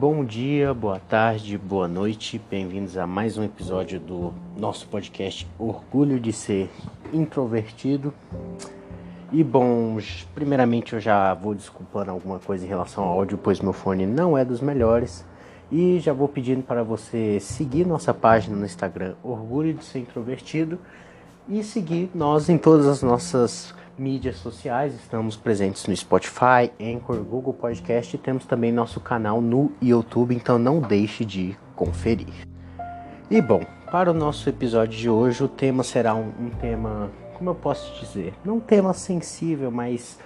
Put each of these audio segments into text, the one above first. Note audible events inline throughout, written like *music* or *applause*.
Bom dia, boa tarde, boa noite, bem-vindos a mais um episódio do nosso podcast Orgulho de Ser Introvertido. E bom, primeiramente eu já vou desculpando alguma coisa em relação ao áudio, pois meu fone não é dos melhores. E já vou pedindo para você seguir nossa página no Instagram Orgulho de Ser Introvertido e seguir nós em todas as nossas mídias sociais, estamos presentes no Spotify, Anchor, Google Podcast e temos também nosso canal no YouTube, então não deixe de conferir. E bom, para o nosso episódio de hoje, o tema será um, um tema, como eu posso dizer, não um tema sensível, mas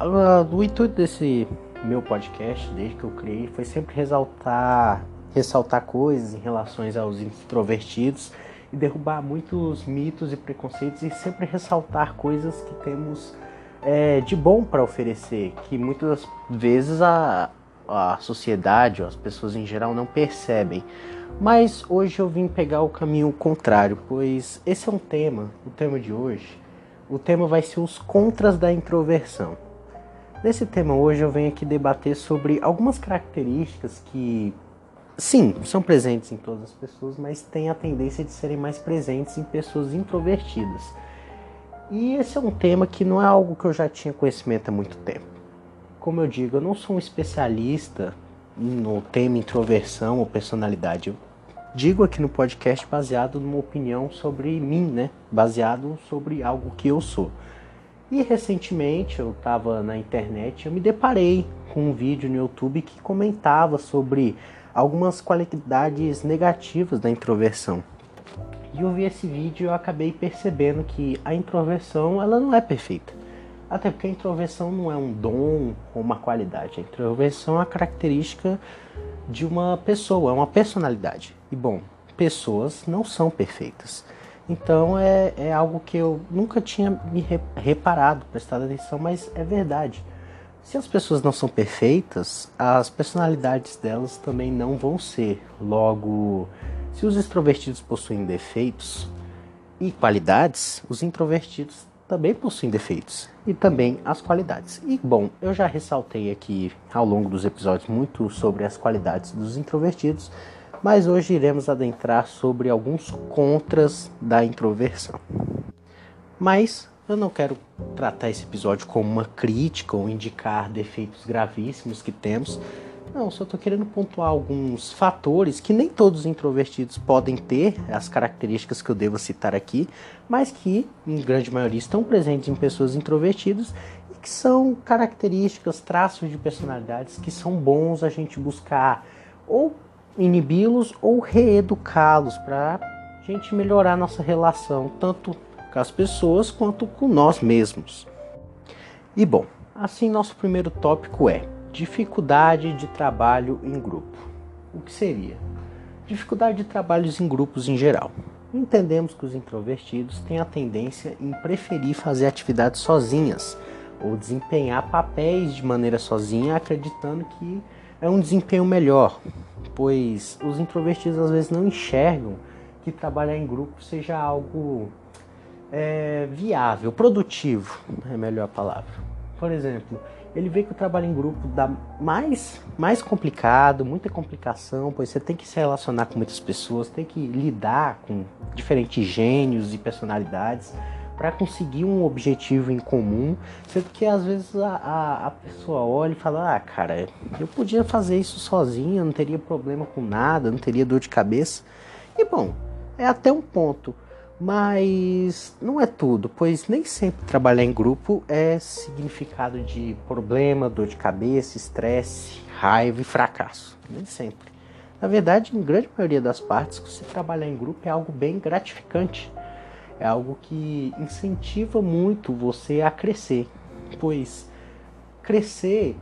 uh, o intuito desse meu podcast, desde que eu criei, foi sempre ressaltar, ressaltar coisas em relação aos introvertidos e derrubar muitos mitos e preconceitos e sempre ressaltar coisas que temos é, de bom para oferecer, que muitas vezes a, a sociedade ou as pessoas em geral não percebem. Mas hoje eu vim pegar o caminho contrário, pois esse é um tema, o tema de hoje. O tema vai ser os contras da introversão. Nesse tema hoje eu venho aqui debater sobre algumas características que sim, são presentes em todas as pessoas, mas têm a tendência de serem mais presentes em pessoas introvertidas. E esse é um tema que não é algo que eu já tinha conhecimento há muito tempo. Como eu digo, eu não sou um especialista no tema introversão ou personalidade. Eu digo aqui no podcast baseado numa opinião sobre mim, né? Baseado sobre algo que eu sou. E recentemente eu estava na internet, eu me deparei com um vídeo no YouTube que comentava sobre algumas qualidades negativas da introversão. E eu vi esse vídeo e eu acabei percebendo que a introversão ela não é perfeita. Até porque a introversão não é um dom ou uma qualidade. A introversão é uma característica de uma pessoa, é uma personalidade. E bom, pessoas não são perfeitas. Então é, é algo que eu nunca tinha me reparado, prestado atenção, mas é verdade. Se as pessoas não são perfeitas, as personalidades delas também não vão ser. Logo, se os extrovertidos possuem defeitos e qualidades, os introvertidos também possuem defeitos e também as qualidades. E bom, eu já ressaltei aqui ao longo dos episódios muito sobre as qualidades dos introvertidos, mas hoje iremos adentrar sobre alguns contras da introversão. Mas eu não quero tratar esse episódio como uma crítica ou indicar defeitos gravíssimos que temos. Não, só estou querendo pontuar alguns fatores que nem todos os introvertidos podem ter, as características que eu devo citar aqui, mas que, em grande maioria, estão presentes em pessoas introvertidas e que são características, traços de personalidades que são bons a gente buscar ou inibi-los ou reeducá-los para a gente melhorar nossa relação, tanto com as pessoas quanto com nós mesmos. E bom, assim nosso primeiro tópico é dificuldade de trabalho em grupo. O que seria? Dificuldade de trabalhos em grupos em geral. Entendemos que os introvertidos têm a tendência em preferir fazer atividades sozinhas ou desempenhar papéis de maneira sozinha, acreditando que é um desempenho melhor, pois os introvertidos às vezes não enxergam que trabalhar em grupo seja algo é, viável, produtivo, é melhor a palavra. Por exemplo, ele vê que o trabalho em grupo dá mais, mais complicado, muita complicação, pois você tem que se relacionar com muitas pessoas, tem que lidar com diferentes gênios e personalidades para conseguir um objetivo em comum, sendo que às vezes a, a, a, pessoa olha e fala, ah cara, eu podia fazer isso sozinho, não teria problema com nada, não teria dor de cabeça. E bom, é até um ponto. Mas não é tudo, pois nem sempre trabalhar em grupo é significado de problema, dor de cabeça, estresse, raiva e fracasso. Nem sempre. Na verdade, em grande maioria das partes, você trabalhar em grupo é algo bem gratificante. É algo que incentiva muito você a crescer, pois crescer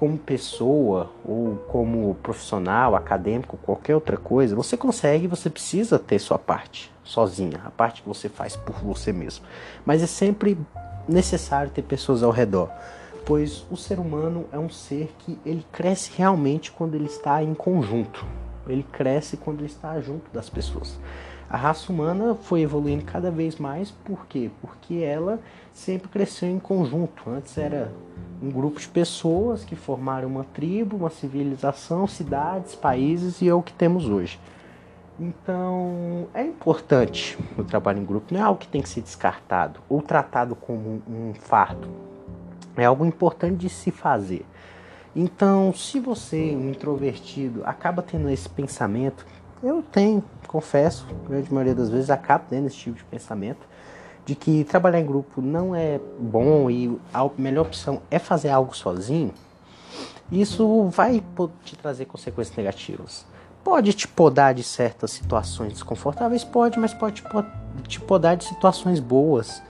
como pessoa ou como profissional, acadêmico, qualquer outra coisa, você consegue, você precisa ter sua parte sozinha, a parte que você faz por você mesmo. Mas é sempre necessário ter pessoas ao redor, pois o ser humano é um ser que ele cresce realmente quando ele está em conjunto. Ele cresce quando ele está junto das pessoas. A raça humana foi evoluindo cada vez mais, por quê? Porque ela sempre cresceu em conjunto. Antes era um grupo de pessoas que formaram uma tribo, uma civilização, cidades, países e é o que temos hoje. Então, é importante o trabalho em grupo, não é algo que tem que ser descartado ou tratado como um fardo. É algo importante de se fazer. Então, se você, um introvertido, acaba tendo esse pensamento, eu tenho, confesso, a grande maioria das vezes acabo tendo esse tipo de pensamento, de que trabalhar em grupo não é bom e a melhor opção é fazer algo sozinho, isso vai te trazer consequências negativas. Pode te podar de certas situações desconfortáveis, pode, mas pode te podar de situações boas.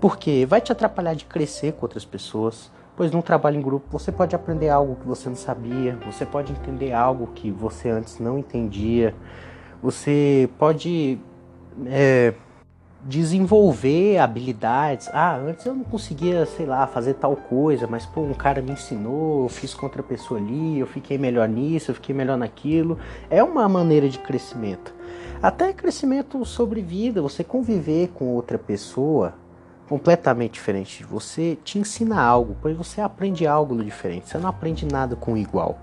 Porque vai te atrapalhar de crescer com outras pessoas. Pois num trabalho em grupo você pode aprender algo que você não sabia, você pode entender algo que você antes não entendia, você pode é, desenvolver habilidades. Ah, antes eu não conseguia, sei lá, fazer tal coisa, mas pô, um cara me ensinou, eu fiz com outra pessoa ali, eu fiquei melhor nisso, eu fiquei melhor naquilo. É uma maneira de crescimento. Até crescimento sobre vida, você conviver com outra pessoa completamente diferente de você te ensina algo, pois você aprende algo diferente. Você não aprende nada com igual.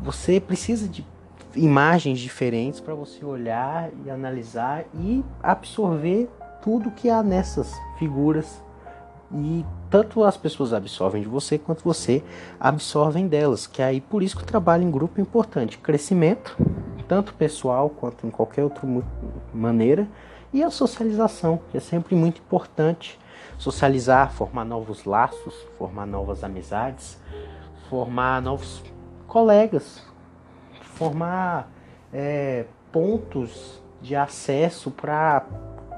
Você precisa de imagens diferentes para você olhar e analisar e absorver tudo que há nessas figuras. E tanto as pessoas absorvem de você quanto você absorvem delas. Que é aí por isso que o trabalho em grupo é importante. Crescimento, tanto pessoal quanto em qualquer outra maneira. E a socialização, que é sempre muito importante. Socializar, formar novos laços, formar novas amizades, formar novos colegas, formar é, pontos de acesso para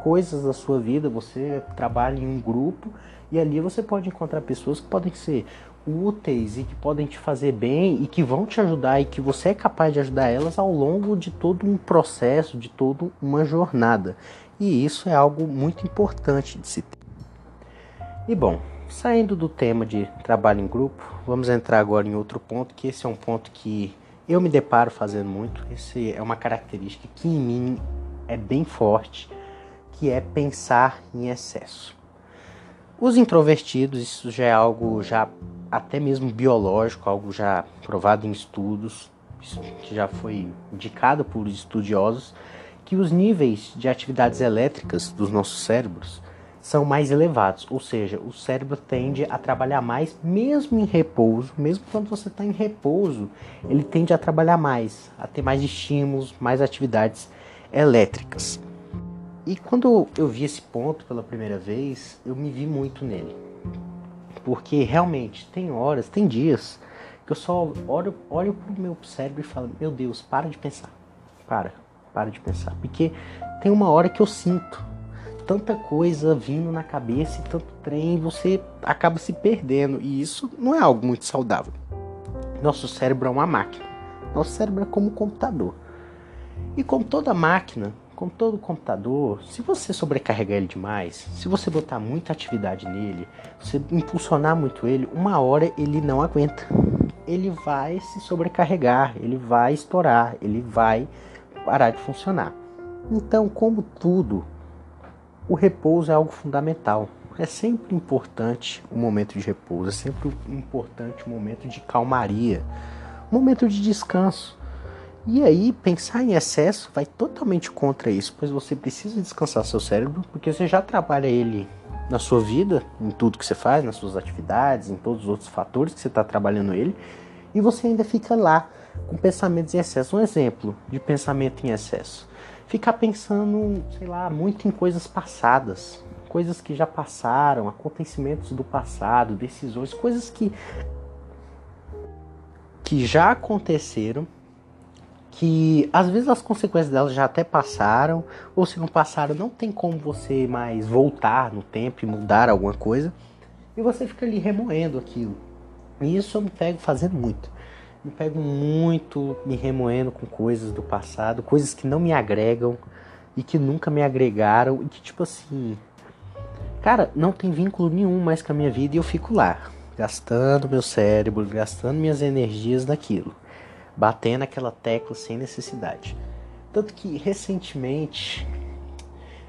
coisas da sua vida. Você trabalha em um grupo e ali você pode encontrar pessoas que podem ser úteis e que podem te fazer bem e que vão te ajudar e que você é capaz de ajudar elas ao longo de todo um processo, de toda uma jornada. E isso é algo muito importante de se ter. E bom, saindo do tema de trabalho em grupo, vamos entrar agora em outro ponto, que esse é um ponto que eu me deparo fazendo muito. Esse é uma característica que em mim é bem forte, que é pensar em excesso. Os introvertidos, isso já é algo já até mesmo biológico, algo já provado em estudos, que já foi indicado por estudiosos, que os níveis de atividades elétricas dos nossos cérebros são mais elevados, ou seja, o cérebro tende a trabalhar mais mesmo em repouso, mesmo quando você está em repouso, ele tende a trabalhar mais, a ter mais estímulos, mais atividades elétricas. E quando eu vi esse ponto pela primeira vez, eu me vi muito nele. Porque realmente tem horas, tem dias que eu só olho, olho pro meu cérebro e falo: Meu Deus, para de pensar. Para, para de pensar. Porque tem uma hora que eu sinto tanta coisa vindo na cabeça e tanto trem, você acaba se perdendo. E isso não é algo muito saudável. Nosso cérebro é uma máquina. Nosso cérebro é como um computador. E como toda máquina, como todo computador, se você sobrecarregar ele demais, se você botar muita atividade nele, você impulsionar muito ele, uma hora ele não aguenta. Ele vai se sobrecarregar, ele vai estourar, ele vai parar de funcionar. Então, como tudo o repouso é algo fundamental. É sempre importante o um momento de repouso, é sempre importante o um momento de calmaria, um momento de descanso. E aí, pensar em excesso vai totalmente contra isso, pois você precisa descansar seu cérebro, porque você já trabalha ele na sua vida, em tudo que você faz, nas suas atividades, em todos os outros fatores que você está trabalhando ele, e você ainda fica lá com pensamentos em excesso. Um exemplo de pensamento em excesso ficar pensando, sei lá, muito em coisas passadas, coisas que já passaram, acontecimentos do passado, decisões, coisas que que já aconteceram, que às vezes as consequências delas já até passaram, ou se não passaram, não tem como você mais voltar no tempo e mudar alguma coisa, e você fica ali remoendo aquilo. E isso eu me pego fazendo muito me pego muito me remoendo com coisas do passado, coisas que não me agregam e que nunca me agregaram e que tipo assim, cara, não tem vínculo nenhum mais com a minha vida e eu fico lá, gastando meu cérebro, gastando minhas energias naquilo, batendo aquela tecla sem necessidade. Tanto que recentemente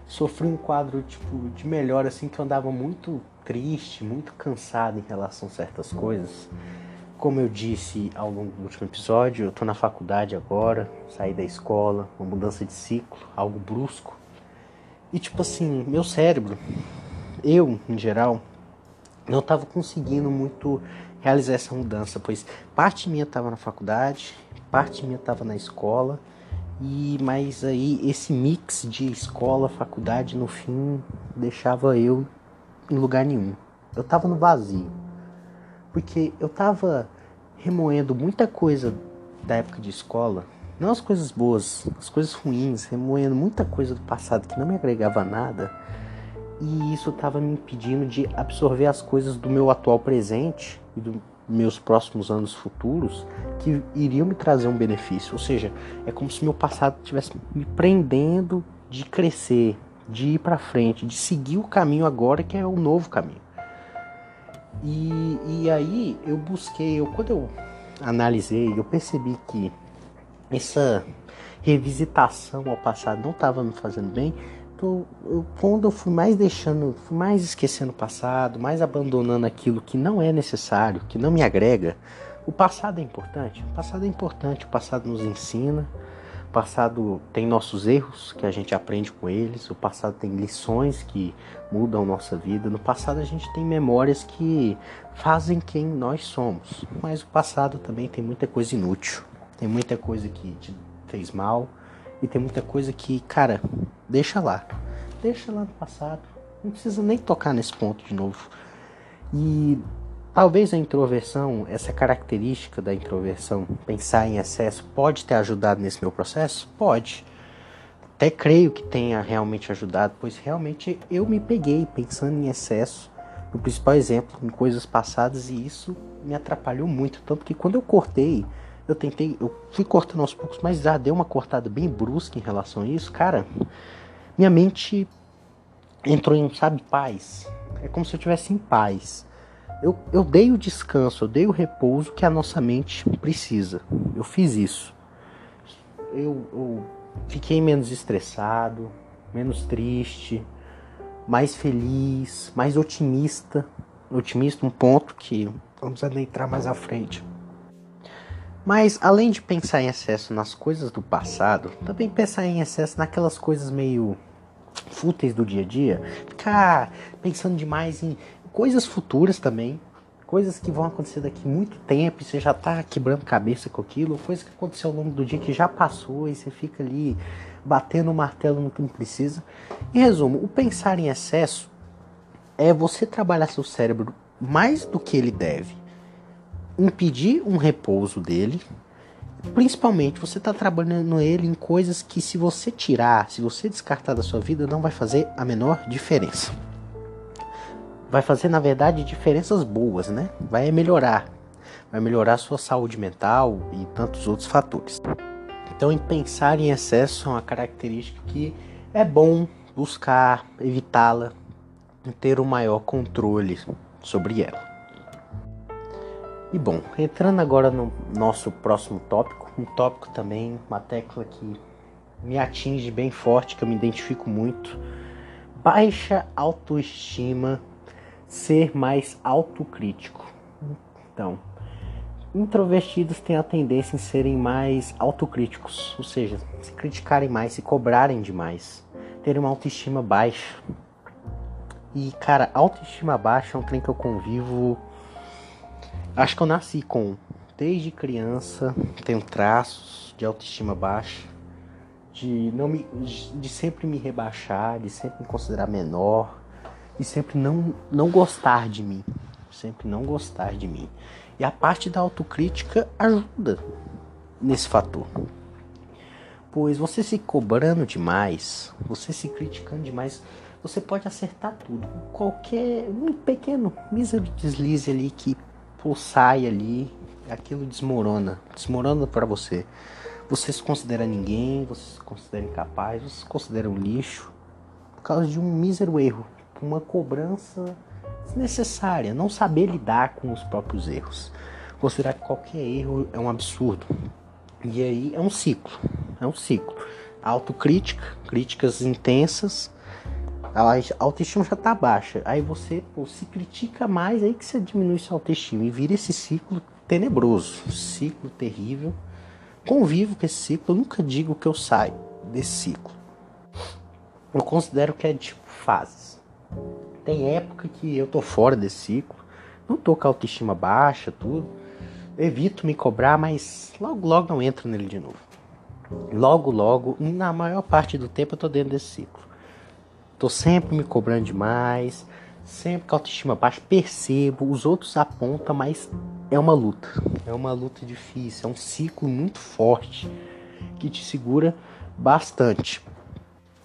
sofri um quadro tipo de melhor assim que eu andava muito triste, muito cansado em relação a certas coisas. Como eu disse ao longo do último episódio, eu tô na faculdade agora, saí da escola, uma mudança de ciclo, algo brusco. E tipo assim, meu cérebro, eu em geral, não estava conseguindo muito realizar essa mudança, pois parte minha estava na faculdade, parte minha estava na escola, e mas aí esse mix de escola, faculdade, no fim deixava eu em lugar nenhum. Eu estava no vazio. Porque eu estava remoendo muita coisa da época de escola, não as coisas boas, as coisas ruins, remoendo muita coisa do passado que não me agregava nada e isso estava me impedindo de absorver as coisas do meu atual presente e dos meus próximos anos futuros que iriam me trazer um benefício. Ou seja, é como se meu passado estivesse me prendendo de crescer, de ir para frente, de seguir o caminho agora que é o novo caminho. E, e aí eu busquei, eu, quando eu analisei, eu percebi que essa revisitação ao passado não estava me fazendo bem eu, eu, quando eu fui mais deixando, fui mais esquecendo o passado, mais abandonando aquilo que não é necessário, que não me agrega, o passado é importante. O passado é importante, o passado nos ensina. O passado tem nossos erros que a gente aprende com eles. O passado tem lições que mudam nossa vida. No passado a gente tem memórias que fazem quem nós somos. Mas o passado também tem muita coisa inútil. Tem muita coisa que te fez mal e tem muita coisa que, cara, deixa lá. Deixa lá no passado. Não precisa nem tocar nesse ponto de novo. E talvez a introversão, essa característica da introversão, pensar em excesso, pode ter ajudado nesse meu processo? Pode. Até creio que tenha realmente ajudado, pois realmente eu me peguei pensando em excesso, no principal exemplo, em coisas passadas, e isso me atrapalhou muito. Tanto que quando eu cortei eu tentei, eu fui cortando aos poucos, mas já deu uma cortada bem brusca em relação a isso, cara. Minha mente entrou em, sabe, paz. É como se eu tivesse em paz. Eu, eu dei o descanso, eu dei o repouso que a nossa mente precisa. Eu fiz isso. Eu, eu fiquei menos estressado, menos triste, mais feliz, mais otimista. Otimista, um ponto que vamos adentrar mais à frente. Mas além de pensar em excesso nas coisas do passado, também pensar em excesso naquelas coisas meio fúteis do dia a dia, ficar pensando demais em coisas futuras também, coisas que vão acontecer daqui muito tempo e você já tá quebrando cabeça com aquilo, coisa que aconteceu ao longo do dia que já passou e você fica ali batendo o martelo no que não precisa. Em resumo, o pensar em excesso é você trabalhar seu cérebro mais do que ele deve impedir um repouso dele. Principalmente você está trabalhando ele em coisas que se você tirar, se você descartar da sua vida, não vai fazer a menor diferença. Vai fazer, na verdade, diferenças boas, né? Vai melhorar. Vai melhorar a sua saúde mental e tantos outros fatores. Então, em pensar em excesso é uma característica que é bom buscar evitá-la e ter um maior controle sobre ela. E bom, entrando agora no nosso próximo tópico, um tópico também, uma tecla que me atinge bem forte, que eu me identifico muito. Baixa autoestima, ser mais autocrítico. Então, introvertidos têm a tendência em serem mais autocríticos, ou seja, se criticarem mais, se cobrarem demais, terem uma autoestima baixa. E cara, autoestima baixa é um trem que eu convivo Acho que eu nasci com, desde criança, tenho traços de autoestima baixa, de não me, de sempre me rebaixar, de sempre me considerar menor, e sempre não não gostar de mim, sempre não gostar de mim. E a parte da autocrítica ajuda nesse fator. Pois você se cobrando demais, você se criticando demais, você pode acertar tudo. Qualquer um pequeno mísero deslize ali que sai ali, aquilo desmorona, desmorona para você. Você se considera ninguém, você se considera incapaz, você se considera um lixo por causa de um mísero erro, uma cobrança desnecessária, não saber lidar com os próprios erros. Considerar que qualquer erro é um absurdo. E aí é um ciclo, é um ciclo. Autocrítica, críticas intensas, A autoestima já tá baixa. Aí você pô, se critica mais, aí que você diminui sua autoestima e vira esse ciclo tenebroso, ciclo terrível. Convivo com esse ciclo, eu nunca digo que eu saio desse ciclo. Eu considero que é tipo fases. Tem época que eu tô fora desse ciclo, não tô com a autoestima baixa, tudo. evito me cobrar, mas logo logo não entro nele de novo. Logo logo, na maior parte do tempo eu tô dentro desse ciclo. Tô sempre me cobrando demais, sempre com a autoestima baixa, percebo, os outros apontam, mas é uma luta. É uma luta difícil, é um ciclo muito forte que te segura bastante.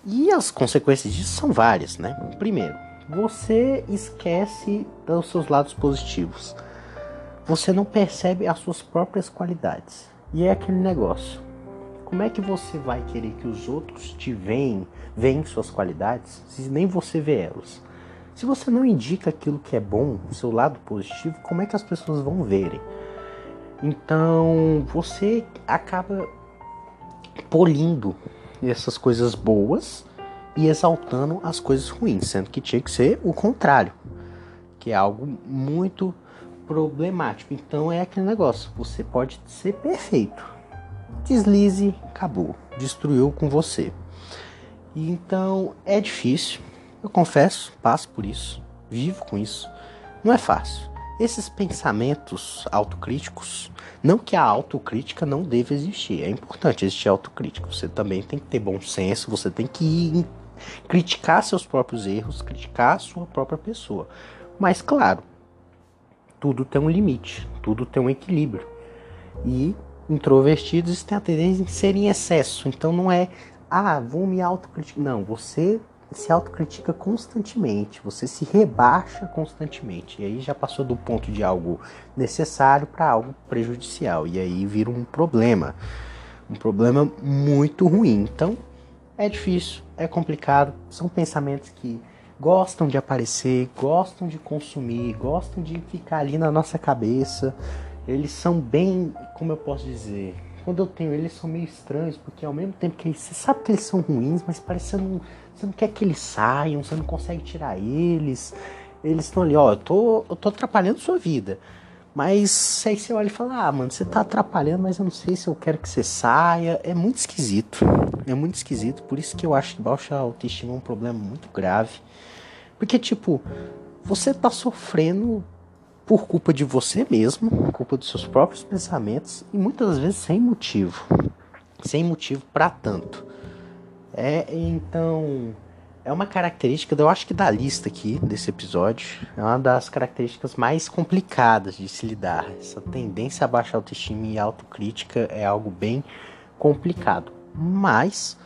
E as consequências disso são várias, né? Primeiro, você esquece dos seus lados positivos. Você não percebe as suas próprias qualidades. E é aquele negócio como é que você vai querer que os outros te veem, veem suas qualidades, se nem você vê elas? Se você não indica aquilo que é bom, o seu lado positivo, como é que as pessoas vão verem? Então, você acaba polindo essas coisas boas e exaltando as coisas ruins, sendo que tinha que ser o contrário, que é algo muito problemático. Então é aquele negócio, você pode ser perfeito, deslize, acabou, destruiu com você. Então é difícil, eu confesso, passo por isso, vivo com isso. Não é fácil. Esses pensamentos autocríticos, não que a autocrítica não deva existir, é importante existir autocrítica. Você também tem que ter bom senso, você tem que criticar seus próprios erros, criticar a sua própria pessoa. Mas claro, tudo tem um limite, tudo tem um equilíbrio. E introvertidos têm a tendência em ser em excesso. Então não é, ah, vou me autocriticar. Não, você se autocritica constantemente, você se rebaixa constantemente. E aí já passou do ponto de algo necessário para algo prejudicial. E aí vira um problema. Um problema muito ruim. Então é difícil, é complicado. São pensamentos que gostam de aparecer, gostam de consumir, gostam de ficar ali na nossa cabeça eles são bem, como eu posso dizer, quando eu tenho eles são meio estranhos, porque ao mesmo tempo que eles, você sabe que eles são ruins, mas parece que você não, quer que eles saiam, você não consegue tirar eles. Eles estão ali, ó, eu tô, eu tô atrapalhando sua vida. Mas aí você olha e fala, ah, mano, você tá atrapalhando, mas eu não sei se eu quero que você saia. É muito esquisito. É muito esquisito. Por isso que eu acho que baixa autoestima é um problema muito grave. Porque, tipo, você tá sofrendo por culpa de você mesmo, por culpa dos seus próprios pensamentos e muitas vezes sem motivo, sem motivo para tanto. É então é uma característica, eu acho que da lista aqui desse episódio, é uma das características mais complicadas de se lidar. Essa tendência a baixa autoestima e autocrítica é algo bem complicado. Mas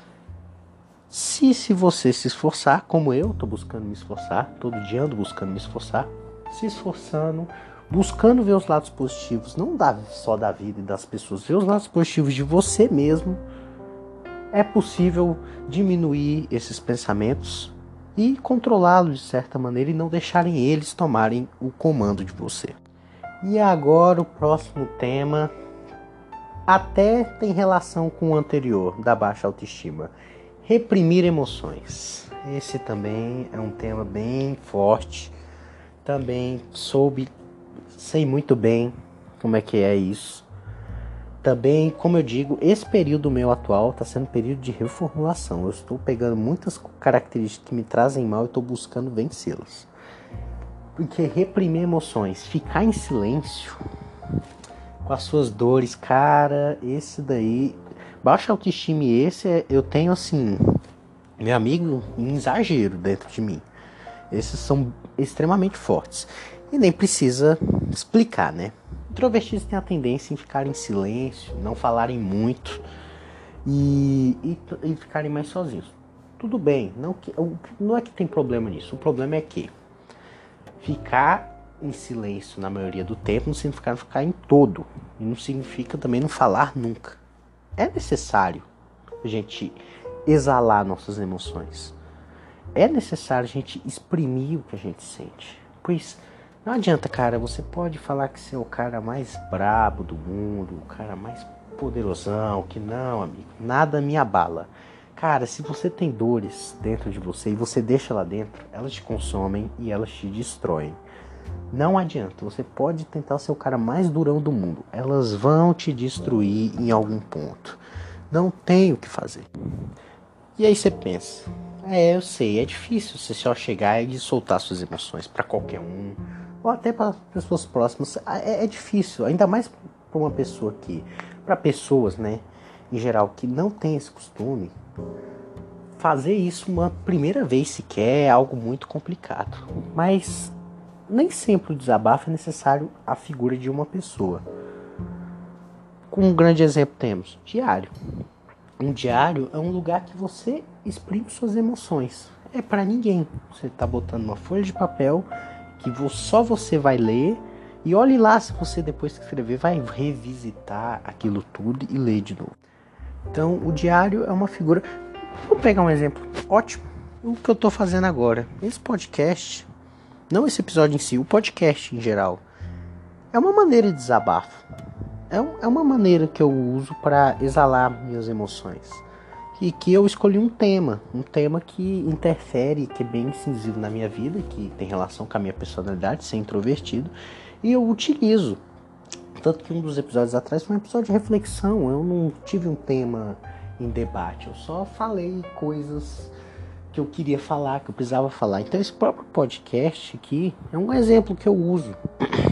se, se você se esforçar, como eu estou buscando me esforçar, todo dia ando buscando me esforçar, se esforçando, buscando ver os lados positivos, não só da vida e das pessoas, ver os lados positivos de você mesmo, é possível diminuir esses pensamentos e controlá-los de certa maneira e não deixarem eles tomarem o comando de você. E agora o próximo tema até tem relação com o anterior, da baixa autoestima. Reprimir emoções. Esse também é um tema bem forte também soube, sei muito bem como é que é isso. Também, como eu digo, esse período meu atual está sendo um período de reformulação. Eu estou pegando muitas características que me trazem mal e estou buscando vencê-las. Porque reprimir emoções, ficar em silêncio com as suas dores, cara, esse daí, baixa autoestima esse eu tenho assim, meu amigo, um exagero dentro de mim. Esses são extremamente fortes. E nem precisa explicar, né? Introvertidos têm a tendência em ficar em silêncio, não falarem muito e, e, e ficarem mais sozinhos. Tudo bem, não, que, não é que tem problema nisso. O problema é que ficar em silêncio na maioria do tempo não significa ficar em todo. E não significa também não falar nunca. É necessário a gente exalar nossas emoções é necessário a gente exprimir o que a gente sente. Pois não adianta, cara, você pode falar que você é o cara mais brabo do mundo, o cara mais poderosão, que não, amigo, nada me abala. Cara, se você tem dores dentro de você e você deixa lá dentro, elas te consomem e elas te destroem. Não adianta, você pode tentar ser o cara mais durão do mundo, elas vão te destruir em algum ponto. Não tem o que fazer. E aí você pensa, é, eu sei, é difícil você só chegar e soltar suas emoções para qualquer um, ou até para pessoas próximas. É, é difícil, ainda mais para uma pessoa que, para pessoas, né, em geral, que não tem esse costume, fazer isso uma primeira vez sequer é algo muito complicado. Mas nem sempre o desabafo é necessário a figura de uma pessoa. Com um grande exemplo temos diário. Um diário é um lugar que você exprime suas emoções. É para ninguém. Você está botando uma folha de papel que só você vai ler e olhe lá se você depois que escrever vai revisitar aquilo tudo e ler de novo. Então, o diário é uma figura. Vou pegar um exemplo ótimo. O que eu estou fazendo agora. Esse podcast, não esse episódio em si, o podcast em geral, é uma maneira de desabafo. É, um, é uma maneira que eu uso para exalar minhas emoções. E que eu escolhi um tema, um tema que interfere, que é bem incisivo na minha vida, que tem relação com a minha personalidade, ser introvertido, e eu utilizo tanto que um dos episódios atrás foi um episódio de reflexão. Eu não tive um tema em debate. Eu só falei coisas que eu queria falar, que eu precisava falar. Então esse próprio podcast aqui é um exemplo que eu uso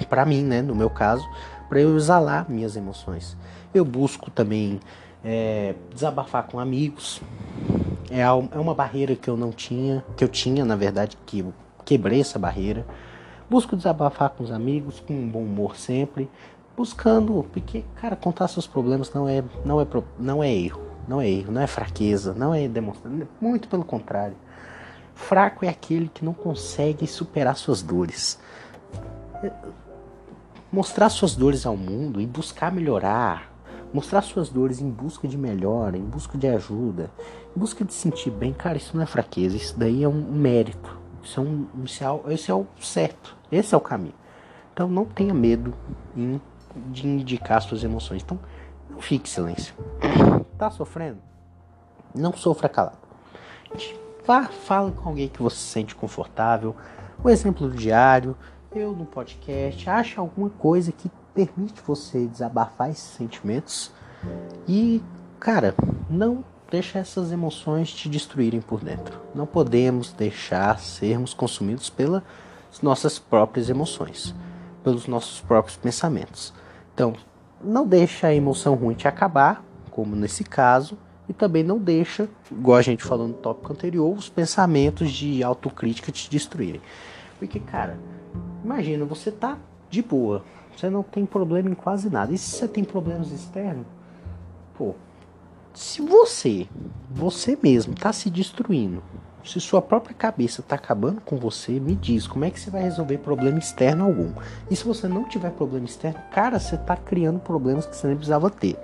para mim, né, no meu caso, para eu exalar minhas emoções. Eu busco também é, desabafar com amigos. É, é uma barreira que eu não tinha, que eu tinha, na verdade, que eu quebrei essa barreira. Busco desabafar com os amigos, com um bom humor sempre buscando, porque, cara, contar seus problemas não é, não é, não é erro, não é erro, não é fraqueza, não é demonstração, muito pelo contrário. Fraco é aquele que não consegue superar suas dores. Mostrar suas dores ao mundo e buscar melhorar, mostrar suas dores em busca de melhora, em busca de ajuda, em busca de se sentir bem, cara, isso não é fraqueza, isso daí é um mérito. Isso é, um, isso é, esse é o certo, esse é o caminho. Então não tenha medo em de indicar suas emoções. Então, não fique em silêncio. *coughs* Tá sofrendo? Não sofra calado. Vá, fala com alguém que você se sente confortável. O exemplo do diário, eu no podcast. Ache alguma coisa que permite você desabafar esses sentimentos. E, cara, não deixa essas emoções te destruírem por dentro. Não podemos deixar sermos consumidos pelas nossas próprias emoções, pelos nossos próprios pensamentos. Então, não deixa a emoção ruim te acabar, como nesse caso, e também não deixa, igual a gente falou no tópico anterior, os pensamentos de autocrítica te destruírem. Porque, cara, imagina, você tá de boa, você não tem problema em quase nada. E se você tem problemas externos, pô, se você, você mesmo, tá se destruindo, se sua própria cabeça está acabando com você, me diz como é que você vai resolver problema externo algum. E se você não tiver problema externo, cara, você está criando problemas que você nem precisava ter.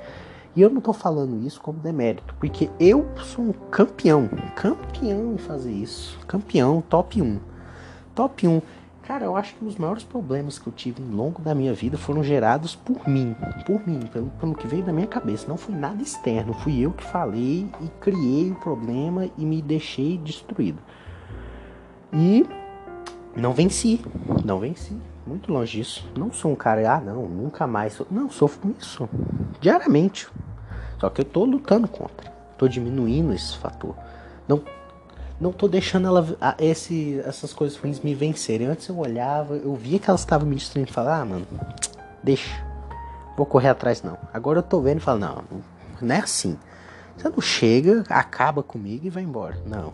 E eu não estou falando isso como demérito, porque eu sou um campeão, campeão em fazer isso, campeão, top 1. Top 1. Cara, eu acho que os maiores problemas que eu tive ao longo da minha vida foram gerados por mim, por mim, pelo, pelo que veio da minha cabeça. Não foi nada externo, fui eu que falei e criei o problema e me deixei destruído. E não venci, não venci. Muito longe disso. Não sou um cara, ah, não, nunca mais. Sou... Não, sofro com isso diariamente. Só que eu tô lutando contra. Tô diminuindo esse fator. Não não tô deixando ela esse, essas coisas ruins me vencerem. Antes eu olhava, eu via que elas estavam me destruindo e falava, ah, mano, deixa. Vou correr atrás não. Agora eu tô vendo e falo, não, não é assim. Você não chega, acaba comigo e vai embora. Não.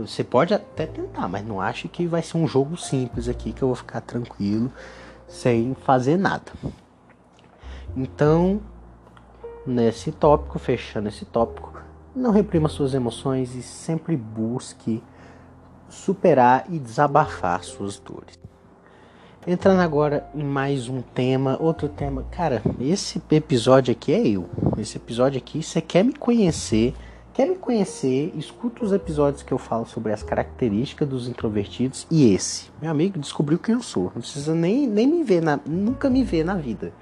Você pode até tentar, mas não ache que vai ser um jogo simples aqui que eu vou ficar tranquilo sem fazer nada. Então, nesse tópico, fechando esse tópico, não reprima suas emoções e sempre busque superar e desabafar suas dores. Entrando agora em mais um tema, outro tema. Cara, esse episódio aqui é eu. Esse episódio aqui, você quer me conhecer, quer me conhecer, escuta os episódios que eu falo sobre as características dos introvertidos e esse. Meu amigo descobriu quem eu sou. Não precisa nem, nem me ver, na, nunca me ver na vida.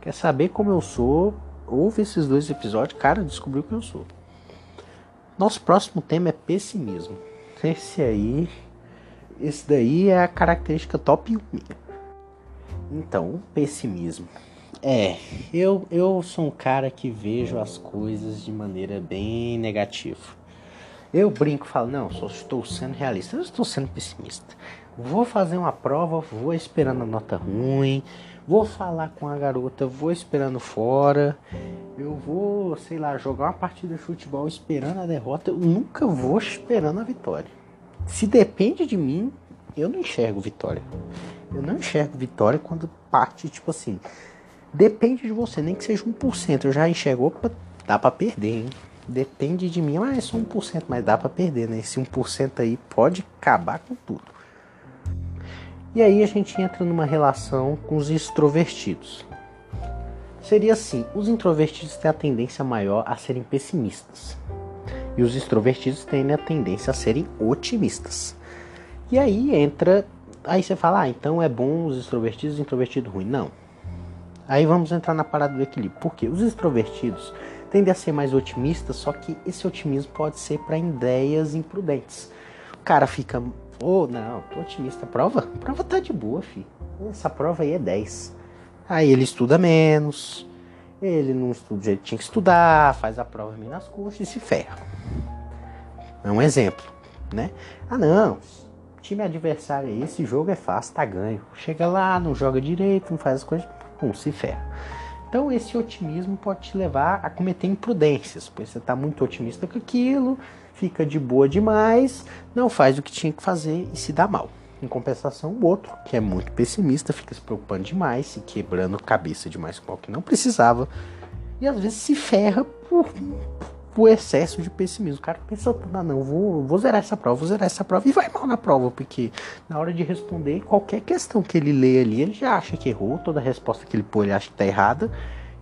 Quer saber como eu sou? Ouve esses dois episódios, cara, descobriu quem eu sou. Nosso próximo tema é pessimismo. Esse aí, esse daí é a característica top 1 Então, pessimismo. É, eu, eu sou um cara que vejo as coisas de maneira bem negativa. Eu brinco, falo, não, só estou sendo realista, eu estou sendo pessimista. Vou fazer uma prova, vou esperando a nota ruim, vou falar com a garota, vou esperando fora, eu vou, sei lá, jogar uma partida de futebol esperando a derrota, eu nunca vou esperando a vitória. Se depende de mim, eu não enxergo vitória. Eu não enxergo vitória quando parte, tipo assim, depende de você, nem que seja 1%, eu já enxergo, opa, dá pra perder, hein? depende de mim, mas é só 1%, mas dá para perder, né? Esse 1% aí pode acabar com tudo. E aí a gente entra numa relação com os extrovertidos. Seria assim, os introvertidos têm a tendência maior a serem pessimistas. E os extrovertidos têm a tendência a serem otimistas. E aí entra, aí você fala, ah, então é bom os extrovertidos e introvertido ruim. Não. Aí vamos entrar na parada do equilíbrio. Porque os extrovertidos tende a ser mais otimista, só que esse otimismo pode ser para ideias imprudentes. O cara fica, ô, oh, não, tô otimista, prova? Prova tá de boa, fi. Essa prova aí é 10. Aí ele estuda menos, ele não estuda do jeito que tinha que estudar, faz a prova meio nas costas e se ferra. É um exemplo, né? Ah, não, time adversário aí, esse jogo é fácil, tá ganho. Chega lá, não joga direito, não faz as coisas, pum, se ferra. Então esse otimismo pode te levar a cometer imprudências, pois você está muito otimista com aquilo, fica de boa demais, não faz o que tinha que fazer e se dá mal. Em compensação, o outro, que é muito pessimista, fica se preocupando demais, se quebrando cabeça demais com o que não precisava, e às vezes se ferra por, por excesso de pessimismo. O cara pensa, ah, não, vou, vou zerar essa prova, vou zerar essa prova, e vai mal na prova, porque na hora de responder qualquer questão que ele lê ali, ele já acha que errou, toda resposta que ele pôr, ele acha que tá errada.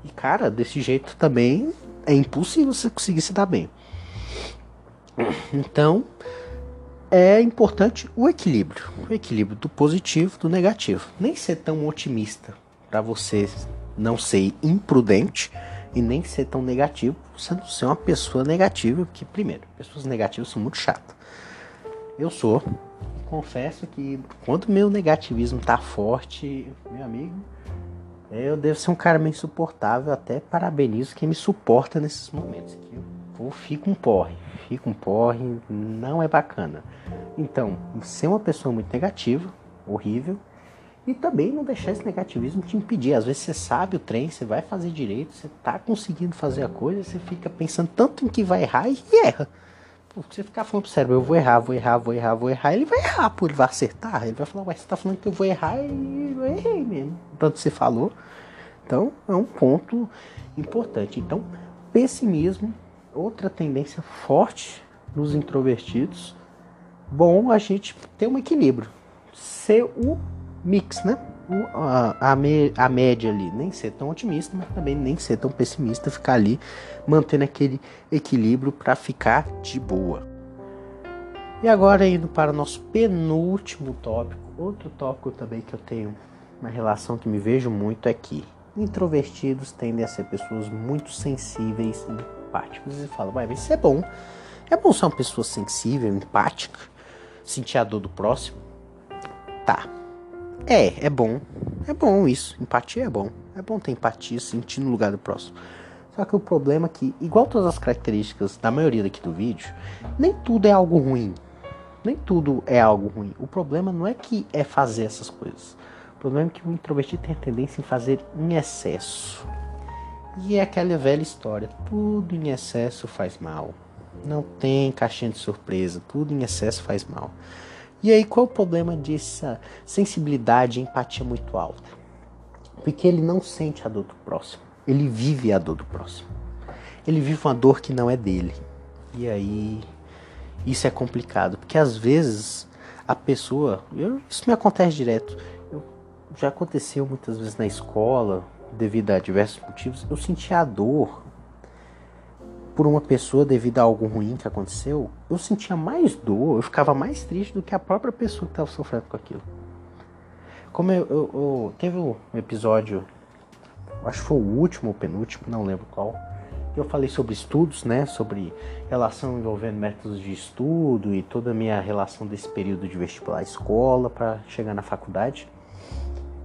E cara, desse jeito também é impossível você conseguir se dar bem. Então, é importante o equilíbrio, o equilíbrio do positivo do negativo. Nem ser tão otimista para você não ser imprudente e nem ser tão negativo, você não ser uma pessoa negativa, porque primeiro, pessoas negativas são muito chatas. Eu sou, confesso que quando meu negativismo tá forte, meu amigo, eu devo ser um cara meio insuportável, até parabenizo quem me suporta nesses momentos. Eu fico um porre, fico um porre, não é bacana. Então, ser uma pessoa muito negativa, horrível, e também não deixar esse negativismo te impedir. Às vezes você sabe o trem, você vai fazer direito, você tá conseguindo fazer a coisa, você fica pensando tanto em que vai errar e erra. Pô, você ficar falando pro cérebro, eu vou errar, vou errar, vou errar, vou errar, ele vai errar, pô, ele vai acertar, ele vai falar, ué, você tá falando que eu vou errar e eu errei mesmo. Tanto você falou. Então, é um ponto importante. Então, pessimismo, outra tendência forte nos introvertidos. Bom a gente ter um equilíbrio. Ser o mix, né? a, a, me, a média ali, nem ser tão otimista, mas também nem ser tão pessimista, ficar ali mantendo aquele equilíbrio para ficar de boa. E agora indo para o nosso penúltimo tópico, outro tópico também que eu tenho uma relação que me vejo muito é que introvertidos tendem a ser pessoas muito sensíveis e empáticos. E fala, vai, mas isso é bom. É bom ser uma pessoa sensível, empática, sentir a dor do próximo. Tá, é, é bom. É bom isso. Empatia é bom. É bom ter empatia, sentir no lugar do próximo. Só que o problema é que, igual todas as características da maioria daqui do vídeo, nem tudo é algo ruim. Nem tudo é algo ruim. O problema não é que é fazer essas coisas. O problema é que o introvertido tem a tendência em fazer em excesso. E é aquela velha história: tudo em excesso faz mal. Não tem caixinha de surpresa, tudo em excesso faz mal. E aí qual o problema dessa sensibilidade e empatia muito alta? Porque ele não sente a dor do próximo, ele vive a dor do próximo. Ele vive uma dor que não é dele. E aí isso é complicado, porque às vezes a pessoa, eu, isso me acontece direto. Eu, já aconteceu muitas vezes na escola, devido a diversos motivos, eu senti a dor por uma pessoa devido a algo ruim que aconteceu, eu sentia mais dor, eu ficava mais triste do que a própria pessoa que estava sofrendo com aquilo. Como eu, eu, eu teve um episódio, acho que foi o último ou penúltimo, não lembro qual, eu falei sobre estudos, né? Sobre relação envolvendo métodos de estudo e toda a minha relação desse período de vestibular escola para chegar na faculdade.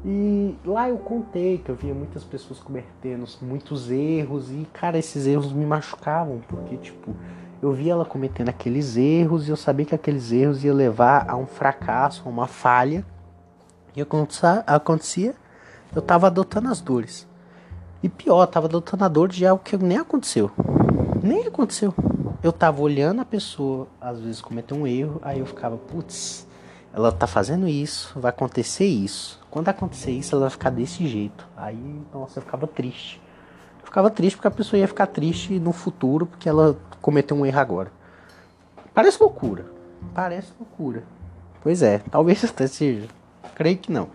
E lá eu contei que eu via muitas pessoas cometendo muitos erros e, cara, esses erros me machucavam, porque, tipo, eu via ela cometendo aqueles erros e eu sabia que aqueles erros iam levar a um fracasso, a uma falha. E acontecia, eu tava adotando as dores. E pior, tava adotando a dor de algo que nem aconteceu. Nem aconteceu. Eu tava olhando a pessoa, às vezes, cometer um erro, aí eu ficava, putz, ela tá fazendo isso, vai acontecer isso. Quando acontecer isso, ela vai ficar desse jeito. Aí, nossa, eu ficava triste. Eu ficava triste porque a pessoa ia ficar triste no futuro porque ela cometeu um erro agora. Parece loucura. Parece loucura. Pois é, talvez até seja. Creio que não.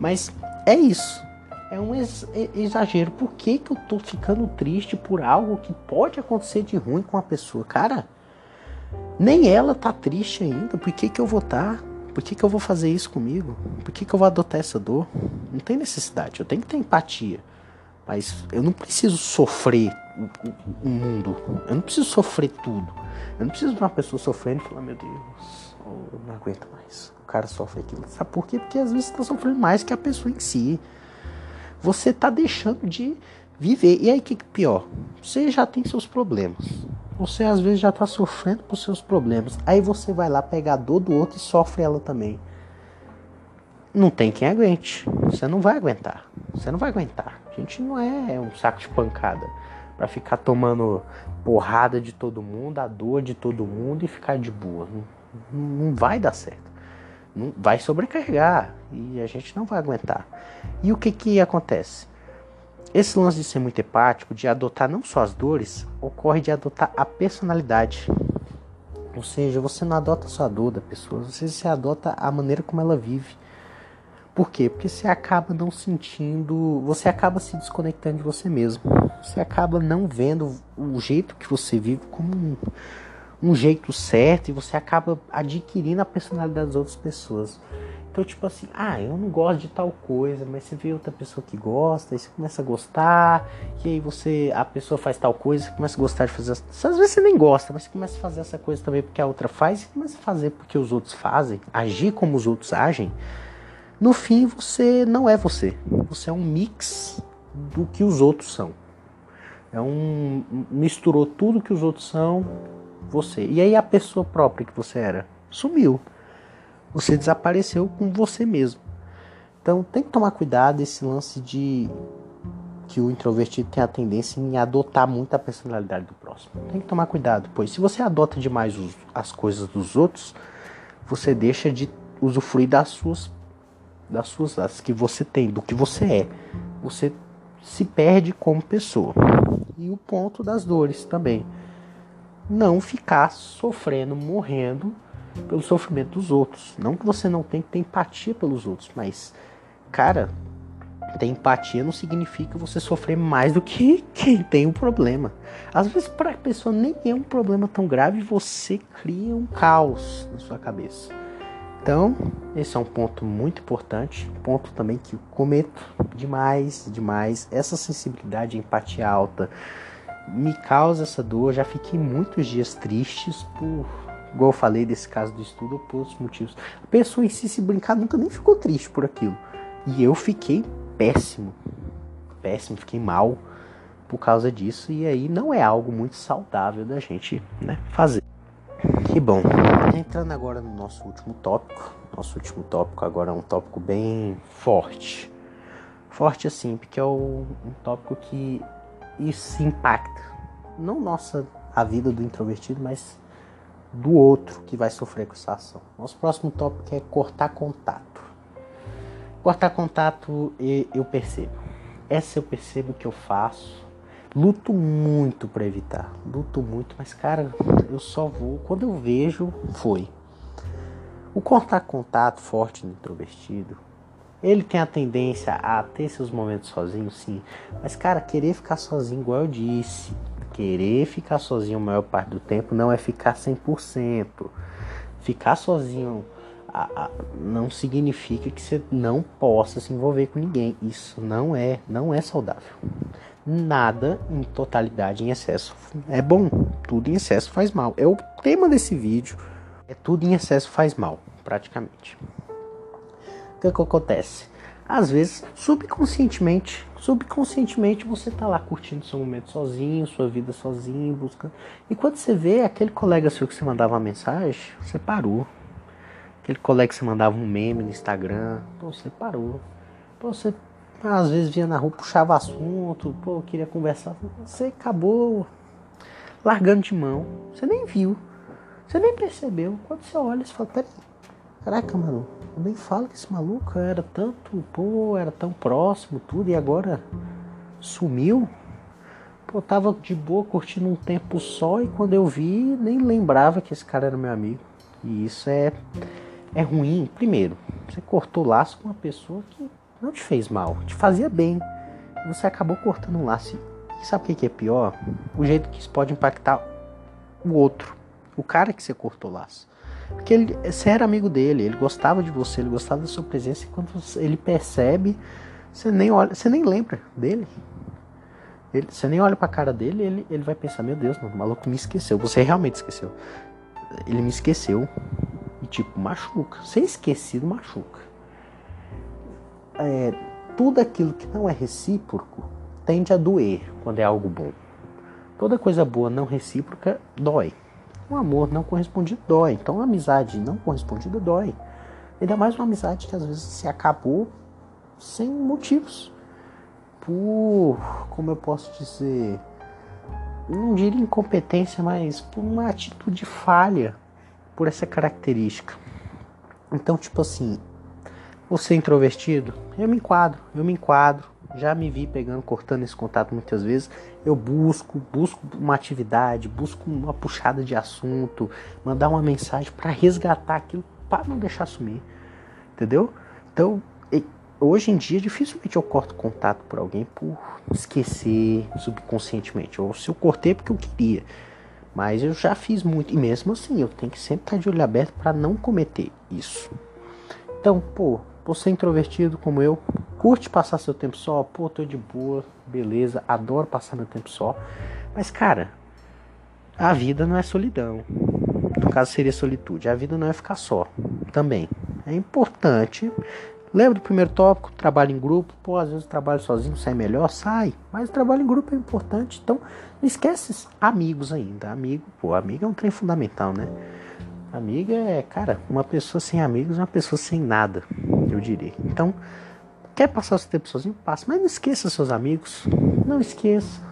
Mas é isso. É um exagero. Por que, que eu tô ficando triste por algo que pode acontecer de ruim com a pessoa? Cara, nem ela tá triste ainda. Por que, que eu vou estar? Tá? Por que, que eu vou fazer isso comigo? Por que, que eu vou adotar essa dor? Não tem necessidade, eu tenho que ter empatia. Mas eu não preciso sofrer o, mundo. Eu não preciso sofrer tudo. Eu não preciso de uma pessoa sofrendo e falar, meu Deus, eu não aguento mais. O cara sofre aquilo. Sabe por quê? Porque às vezes você está sofrendo mais que a pessoa em si. Você está deixando de viver. E aí, o que, que pior? Você já tem seus problemas. Você às vezes já está sofrendo por seus problemas. Aí você vai lá pegar a dor do outro e sofre ela também. Não tem quem aguente. Você não vai aguentar. Você não vai aguentar. A gente não é um saco de pancada para ficar tomando porrada de todo mundo, a dor de todo mundo e ficar de boa. Não, não vai dar certo. Não, vai sobrecarregar e a gente não vai aguentar. E o que que acontece? Esse lance de ser muito empático, de adotar não só as dores, ocorre de adotar a personalidade. Ou seja, você não adota só a dor da pessoa, você se adota a maneira como ela vive. Por quê? Porque você acaba não sentindo, você acaba se desconectando de você mesmo. Você acaba não vendo o jeito que você vive como um, um jeito certo e você acaba adquirindo a personalidade das outras pessoas. Então, tipo assim, ah, eu não gosto de tal coisa, mas você vê outra pessoa que gosta, aí você começa a gostar, e aí você, a pessoa faz tal coisa, você começa a gostar de fazer. Às vezes você nem gosta, mas você começa a fazer essa coisa também porque a outra faz, e começa a fazer porque os outros fazem, agir como os outros agem. No fim, você não é você. Você é um mix do que os outros são. É um. misturou tudo que os outros são, você. E aí a pessoa própria que você era sumiu. Você desapareceu com você mesmo. Então tem que tomar cuidado esse lance de que o introvertido tem a tendência em adotar muito a personalidade do próximo. Tem que tomar cuidado, pois se você adota demais os, as coisas dos outros, você deixa de usufruir das suas das suas das que você tem, do que você é. Você se perde como pessoa. E o ponto das dores também. Não ficar sofrendo, morrendo pelo sofrimento dos outros. Não que você não tenha que ter empatia pelos outros, mas, cara, ter empatia não significa você sofrer mais do que *laughs* quem tem um problema. Às vezes, para a pessoa nem é um problema tão grave, você cria um caos na sua cabeça. Então, esse é um ponto muito importante, ponto também que eu cometo demais, demais. Essa sensibilidade, empatia alta me causa essa dor. Já fiquei muitos dias tristes por igual eu falei desse caso do estudo, por outros motivos. A pessoa em si, se brincar, nunca nem ficou triste por aquilo. E eu fiquei péssimo. Péssimo, fiquei mal por causa disso. E aí não é algo muito saudável da gente né, fazer. Que bom. Entrando agora no nosso último tópico. Nosso último tópico agora é um tópico bem forte. Forte assim, porque é um tópico que isso impacta. Não nossa a vida do introvertido, mas do outro que vai sofrer com essa ação. Nosso próximo tópico é cortar contato. Cortar contato eu percebo. Essa eu percebo que eu faço. Luto muito para evitar. Luto muito, mas cara, eu só vou quando eu vejo, foi. O cortar contato forte no introvertido, ele tem a tendência a ter seus momentos sozinho, sim. Mas cara, querer ficar sozinho, igual eu disse, querer ficar sozinho a maior parte do tempo não é ficar 100%. Ficar sozinho a, a, não significa que você não possa se envolver com ninguém. Isso não é, não é saudável. nada em totalidade em excesso é bom, tudo em excesso faz mal. É o tema desse vídeo, é tudo em excesso faz mal, praticamente. O que, que acontece? Às vezes, subconscientemente, subconscientemente você tá lá curtindo seu momento sozinho, sua vida sozinho, buscando. E quando você vê aquele colega seu que você mandava uma mensagem, você parou. Aquele colega que você mandava um meme no Instagram, pô, você parou. Pô, você às vezes via na rua, puxava assunto, pô, queria conversar. Você acabou largando de mão. Você nem viu. Você nem percebeu. Quando você olha, você fala, peraí, caraca, mano, eu nem falo que esse maluco era tanto, pô, era tão próximo, tudo, e agora sumiu. Pô, tava de boa curtindo um tempo só e quando eu vi, nem lembrava que esse cara era meu amigo. E isso é, é ruim. Primeiro, você cortou laço com uma pessoa que não te fez mal, te fazia bem. Você acabou cortando um laço. E sabe o que é pior? O jeito que isso pode impactar o outro, o cara que você cortou laço. Porque ele, você era amigo dele, ele gostava de você, ele gostava da sua presença. E quando ele percebe, você nem olha, você nem lembra dele. Ele, você nem olha pra cara dele, ele, ele vai pensar: Meu Deus, mano, o maluco me esqueceu. Você realmente esqueceu. Ele me esqueceu. E tipo, machuca. Ser esquecido machuca é, tudo aquilo que não é recíproco tende a doer quando é algo bom. Toda coisa boa não recíproca dói. Um amor não correspondido dói. Então, uma amizade não correspondida dói. Ainda mais uma amizade que às vezes se acabou sem motivos. Por, como eu posso dizer, não diria incompetência, mas por uma atitude falha, por essa característica. Então, tipo assim, você é introvertido? Eu me enquadro, eu me enquadro. Já me vi pegando, cortando esse contato muitas vezes. Eu busco, busco uma atividade, busco uma puxada de assunto, mandar uma mensagem para resgatar aquilo, para não deixar sumir. Entendeu? Então, hoje em dia, dificilmente eu corto contato por alguém por esquecer subconscientemente. Ou se eu cortei é porque eu queria. Mas eu já fiz muito. E mesmo assim, eu tenho que sempre estar de olho aberto para não cometer isso. Então, pô, você é introvertido como eu, curte passar seu tempo só, pô, tô de boa, beleza, adoro passar meu tempo só. Mas, cara, a vida não é solidão. No caso, seria solitude. A vida não é ficar só também. É importante. Lembra do primeiro tópico? Trabalho em grupo. Pô, às vezes trabalho sozinho sai melhor, sai. Mas o trabalho em grupo é importante. Então, não esquece amigos ainda. Amigo, pô, amigo é um trem fundamental, né? Amiga é, cara, uma pessoa sem amigos é uma pessoa sem nada, eu diria. Então, quer passar seu tempo sozinho? Passa. Mas não esqueça seus amigos. Não esqueça.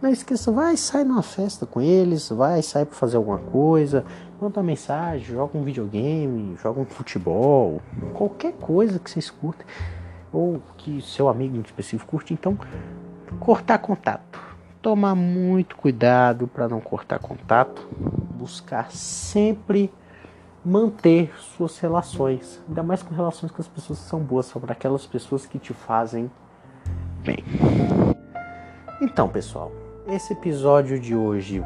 Não esqueça, vai sair numa festa com eles, vai sair para fazer alguma coisa, manda uma mensagem, joga um videogame, joga um futebol, qualquer coisa que vocês curtem, ou que seu amigo em específico curte. Então, cortar contato. Tomar muito cuidado para não cortar contato, buscar sempre manter suas relações, ainda mais com relações com as pessoas que são boas, são para aquelas pessoas que te fazem bem. Então, pessoal, esse episódio de hoje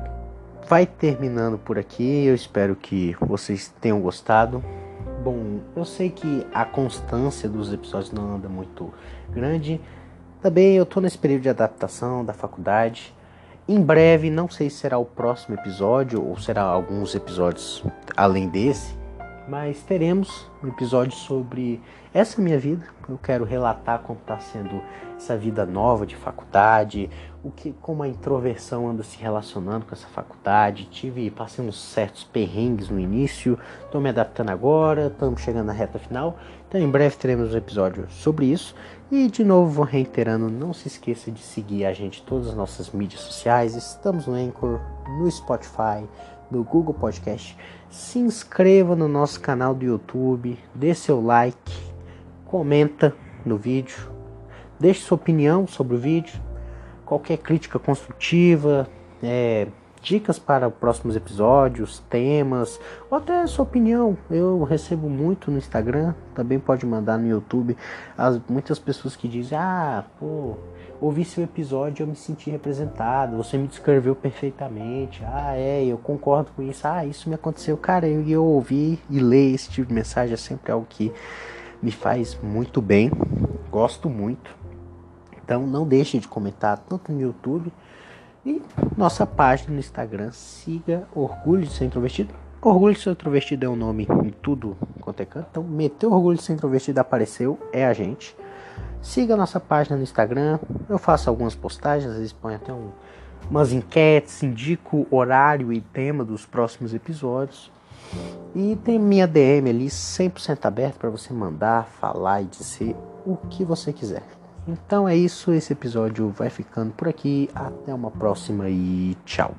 vai terminando por aqui. Eu espero que vocês tenham gostado. Bom, eu sei que a constância dos episódios não anda muito grande. Também eu tô nesse período de adaptação da faculdade. Em breve, não sei se será o próximo episódio ou será alguns episódios além desse, mas teremos um episódio sobre essa minha vida. Eu quero relatar como está sendo essa vida nova de faculdade, o que, como a introversão anda se relacionando com essa faculdade. Tive, passei uns certos perrengues no início, estou me adaptando agora, estamos chegando na reta final. Então, em breve teremos um episódio sobre isso. E de novo vou reiterando, não se esqueça de seguir a gente em todas as nossas mídias sociais. Estamos no Anchor, no Spotify, no Google Podcast. Se inscreva no nosso canal do YouTube, dê seu like, comenta no vídeo, deixe sua opinião sobre o vídeo, qualquer crítica construtiva, é, dicas para próximos episódios, temas, ou até sua opinião. Eu recebo muito no Instagram, também pode mandar no YouTube. As, muitas pessoas que dizem: Ah, pô, ouvi seu episódio eu me senti representado, você me descreveu perfeitamente. Ah, é, eu concordo com isso. Ah, isso me aconteceu. Cara, eu, eu ouvi e ler esse tipo de mensagem é sempre algo que me faz muito bem, gosto muito. Então não deixe de comentar tanto no YouTube e nossa página no Instagram. Siga Orgulho de Ser Introvertido. Orgulho de Ser Introvertido é o um nome em tudo quanto é canto. Então, meteu Orgulho de Ser Introvertido apareceu, é a gente. Siga nossa página no Instagram. Eu faço algumas postagens, às vezes ponho até um, umas enquetes, indico horário e tema dos próximos episódios. E tem minha DM ali 100% aberto para você mandar, falar e dizer o que você quiser. Então é isso, esse episódio vai ficando por aqui. Até uma próxima e tchau.